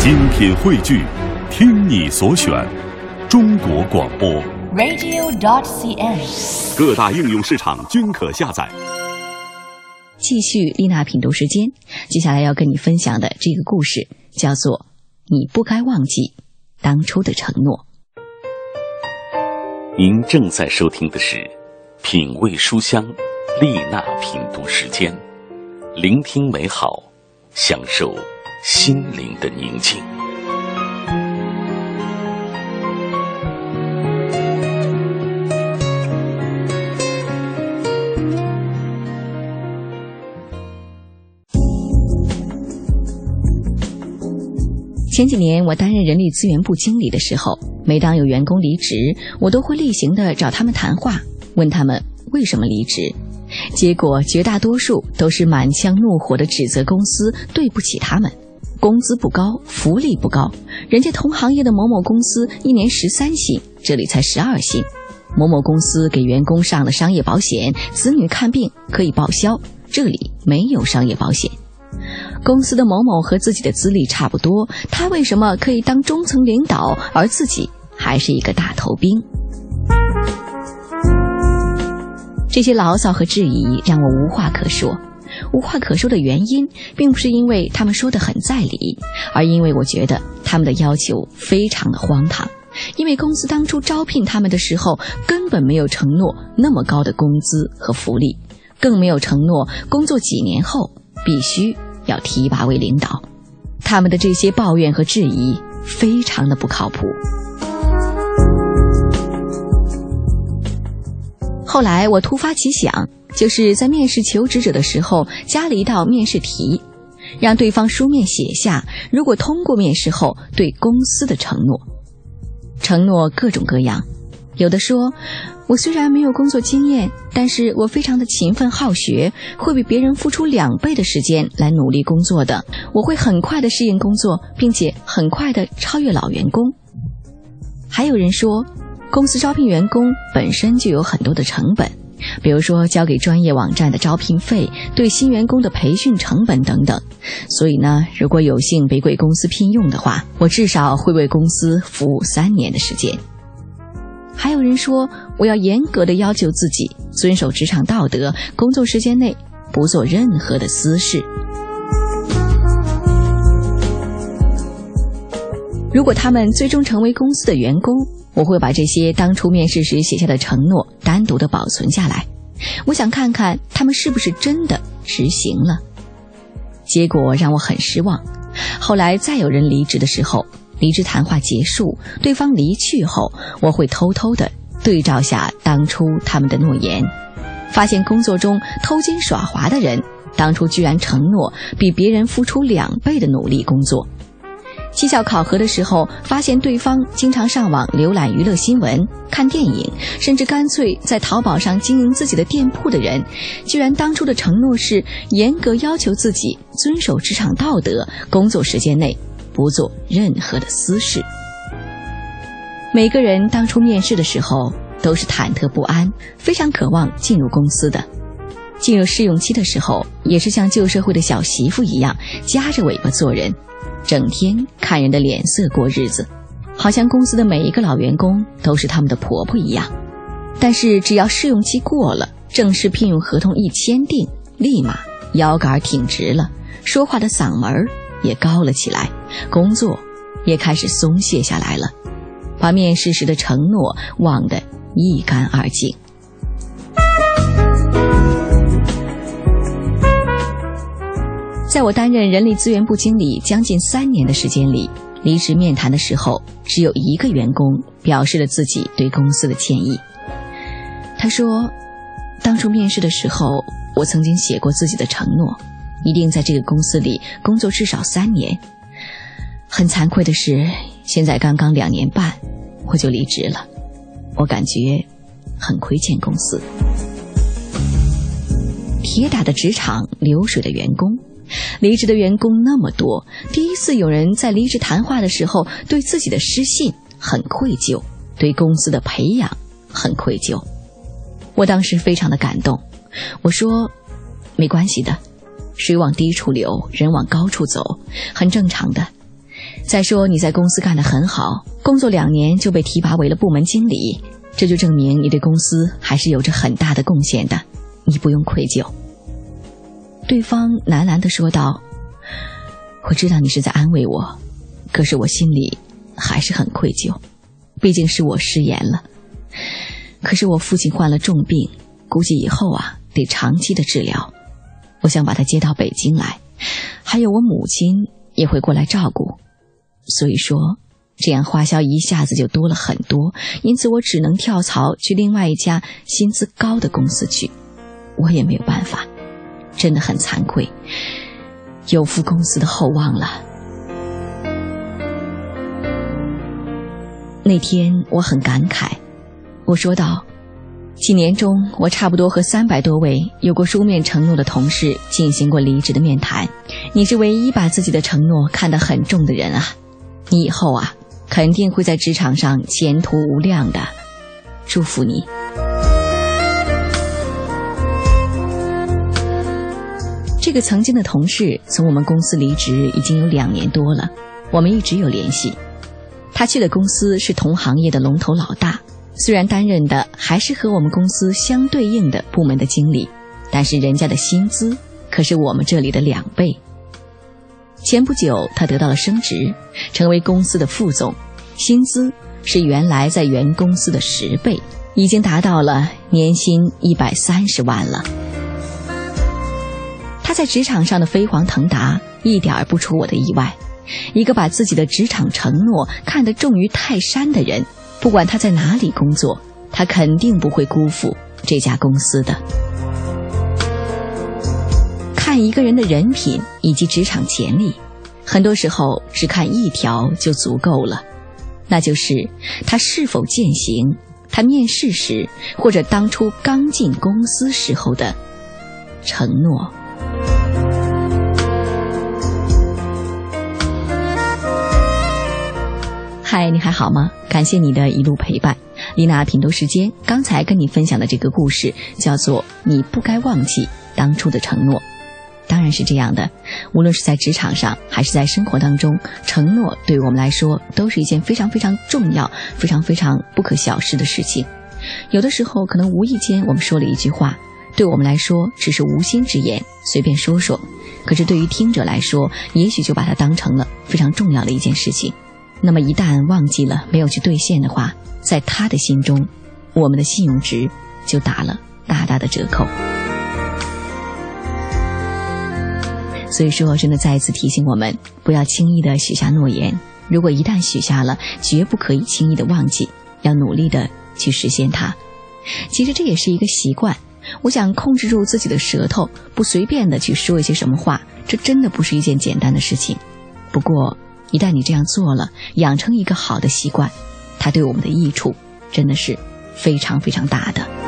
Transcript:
精品汇聚，听你所选，中国广播。radio.dot.cn，。各大应用市场均可下载。继续丽娜品读时间，接下来要跟你分享的这个故事叫做《你不该忘记当初的承诺》。您正在收听的是《品味书香》丽娜品读时间，聆听美好，享受心灵的宁静。前几年我担任人力资源部经理的时候，每当有员工离职，我都会例行的找他们谈话，问他们为什么离职。结果绝大多数都是满腔怒火的指责公司对不起他们，工资不高，福利不高，人家同行业的某某公司一年十三薪，这里才十二薪。某某公司给员工上了商业保险，子女看病可以报销，这里没有商业保险。公司的某某和自己的资历差不多，他为什么可以当中层领导，而自己还是一个大头兵？这些牢骚和质疑让我无话可说。无话可说的原因，并不是因为他们说的很在理，而因为我觉得他们的要求非常的荒唐。因为公司当初招聘他们的时候，根本没有承诺那么高的工资和福利，更没有承诺工作几年后必须要提拔为领导。他们的这些抱怨和质疑非常的不靠谱。后来我突发奇想，就是在面试求职者的时候加了一道面试题，让对方书面写下如果通过面试后对公司的承诺。承诺各种各样，有的说，我虽然没有工作经验，但是我非常的勤奋好学，会比别人付出两倍的时间来努力工作的，我会很快的适应工作，并且很快的超越老员工。还有人说，公司招聘员工本身就有很多的成本，比如说交给专业网站的招聘费、对新员工的培训成本等等。所以呢，如果有幸被贵公司聘用的话，我至少会为公司服务三年的时间。还有人说，我要严格的要求自己遵守职场道德，工作时间内不做任何的私事。如果他们最终成为公司的员工，我会把这些当初面试时写下的承诺单独的保存下来。我想看看他们是不是真的执行了。结果让我很失望。后来再有人离职的时候，离职谈话结束，对方离去后，我会偷偷的对照下当初他们的诺言，发现工作中偷奸耍滑的人，当初居然承诺比别人付出两倍的努力工作。绩效考核的时候，发现对方经常上网浏览娱乐新闻、看电影，甚至干脆在淘宝上经营自己的店铺的人，居然当初的承诺是严格要求自己遵守职场道德，工作时间内不做任何的私事。每个人当初面试的时候都是忐忑不安，非常渴望进入公司的。进入试用期的时候，也是像旧社会的小媳妇一样，夹着尾巴做人。整天看人的脸色过日子，好像公司的每一个老员工都是他们的婆婆一样。但是只要试用期过了，正式聘用合同一签订，立马腰杆挺直了，说话的嗓门也高了起来，工作也开始松懈下来了，把面试时的承诺忘得一干二净。在我担任人力资源部经理将近三年的时间里，离职面谈的时候，只有一个员工表示了自己对公司的歉意。他说：“当初面试的时候，我曾经写过自己的承诺，一定在这个公司里工作至少三年。很惭愧的是，现在刚刚两年半，我就离职了。我感觉很亏欠公司。铁打的职场，流水的员工。”离职的员工那么多，第一次有人在离职谈话的时候对自己的失信很愧疚，对公司的培养很愧疚。我当时非常的感动，我说：“没关系的，水往低处流，人往高处走，很正常的。再说你在公司干得很好，工作两年就被提拔为了部门经理，这就证明你对公司还是有着很大的贡献的，你不用愧疚。对方喃喃的说道：“我知道你是在安慰我，可是我心里还是很愧疚，毕竟是我失言了。可是我父亲患了重病，估计以后啊得长期的治疗，我想把他接到北京来，还有我母亲也会过来照顾。”所以说，这样花销一下子就多了很多，因此我只能跳槽去另外一家薪资高的公司去。我也没有办法，真的很惭愧，有负公司的厚望了。那天我很感慨，我说道：“几年中，我差不多和三百多位有过书面承诺的同事进行过离职的面谈，你是唯一把自己的承诺看得很重的人啊。”你以后啊，肯定会在职场上前途无量的，祝福你。这个曾经的同事从我们公司离职已经有两年多了，我们一直有联系。他去的公司是同行业的龙头老大，虽然担任的还是和我们公司相对应的部门的经理，但是人家的薪资可是我们这里的两倍。前不久，他得到了升职，成为公司的副总，薪资是原来在原公司的十倍，已经达到了年薪一百三十万了。他在职场上的飞黄腾达，一点儿不出我的意外。一个把自己的职场承诺看得重于泰山的人，不管他在哪里工作，他肯定不会辜负这家公司的。看一个人的人品以及职场潜力，很多时候只看一条就足够了，那就是他是否践行他面试时或者当初刚进公司时候的承诺。嗨，你还好吗？感谢你的一路陪伴。丽娜品读时间，刚才跟你分享的这个故事叫做《你不该忘记当初的承诺》。当然是这样的，无论是在职场上还是在生活当中，承诺对我们来说都是一件非常非常重要、非常非常不可小视的事情。有的时候可能无意间我们说了一句话，对我们来说只是无心之言，随便说说；可是对于听者来说，也许就把它当成了非常重要的一件事情。那么一旦忘记了，没有去兑现的话，在他的心中，我们的信用值就打了大大的折扣。所以说，真的再一次提醒我们，不要轻易的许下诺言。如果一旦许下了，绝不可以轻易的忘记，要努力的去实现它。其实这也是一个习惯。我想控制住自己的舌头，不随便的去说一些什么话，这真的不是一件简单的事情。不过，一旦你这样做了，养成一个好的习惯，它对我们的益处真的是非常非常大的。